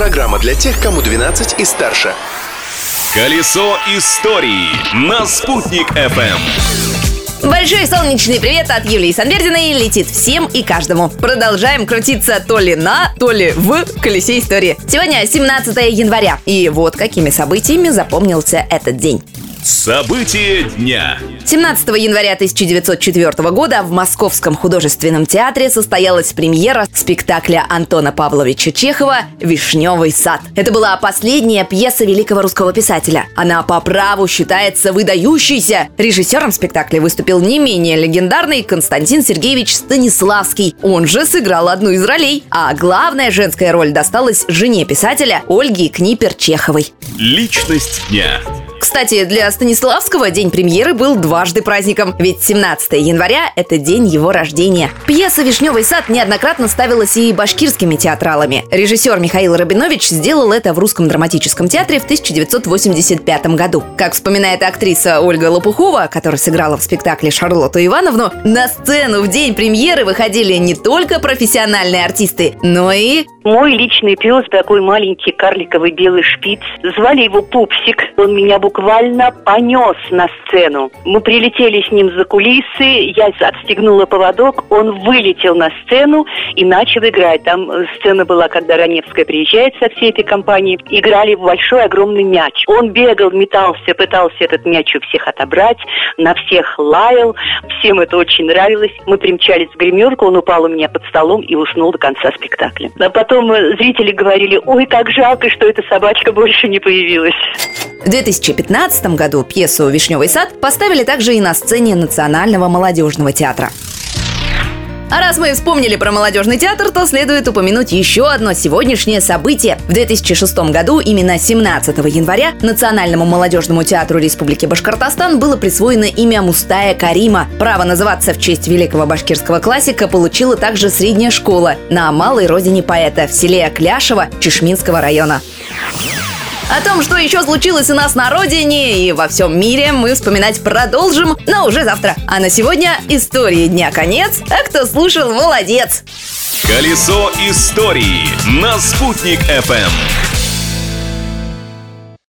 Программа для тех, кому 12 и старше. Колесо истории на «Спутник FM. Большой солнечный привет от Юлии Санвердиной летит всем и каждому. Продолжаем крутиться то ли на, то ли в колесе истории. Сегодня 17 января, и вот какими событиями запомнился этот день. События дня. 17 января 1904 года в Московском художественном театре состоялась премьера спектакля Антона Павловича Чехова «Вишневый сад». Это была последняя пьеса великого русского писателя. Она по праву считается выдающейся. Режиссером спектакля выступил не менее легендарный Константин Сергеевич Станиславский. Он же сыграл одну из ролей. А главная женская роль досталась жене писателя Ольге Книпер-Чеховой. Личность дня. Кстати, для Станиславского день премьеры был дважды праздником, ведь 17 января – это день его рождения. Пьеса «Вишневый сад» неоднократно ставилась и башкирскими театралами. Режиссер Михаил Рабинович сделал это в Русском драматическом театре в 1985 году. Как вспоминает актриса Ольга Лопухова, которая сыграла в спектакле Шарлотту Ивановну, на сцену в день премьеры выходили не только профессиональные артисты, но и мой личный пес, такой маленький карликовый белый шпиц. Звали его Пупсик. Он меня буквально понес на сцену. Мы прилетели с ним за кулисы, я отстегнула поводок, он вылетел на сцену и начал играть. Там сцена была, когда Раневская приезжает со всей этой компанией. Играли в большой огромный мяч. Он бегал, метался, пытался этот мяч у всех отобрать, на всех лаял. Всем это очень нравилось. Мы примчались в гримерку, он упал у меня под столом и уснул до конца спектакля. А потом э, зрители говорили, ой, как жалко, что эта собачка больше не появилась. В 2015 году пьесу «Вишневый сад» поставили также и на сцене Национального молодежного театра. А раз мы вспомнили про молодежный театр, то следует упомянуть еще одно сегодняшнее событие. В 2006 году, именно 17 января, Национальному молодежному театру Республики Башкортостан было присвоено имя Мустая Карима. Право называться в честь великого башкирского классика получила также средняя школа на малой родине поэта в селе Кляшево Чешминского района. О том, что еще случилось у нас на родине и во всем мире, мы вспоминать продолжим, но уже завтра. А на сегодня истории дня конец, а кто слушал, молодец! Колесо истории на «Спутник FM.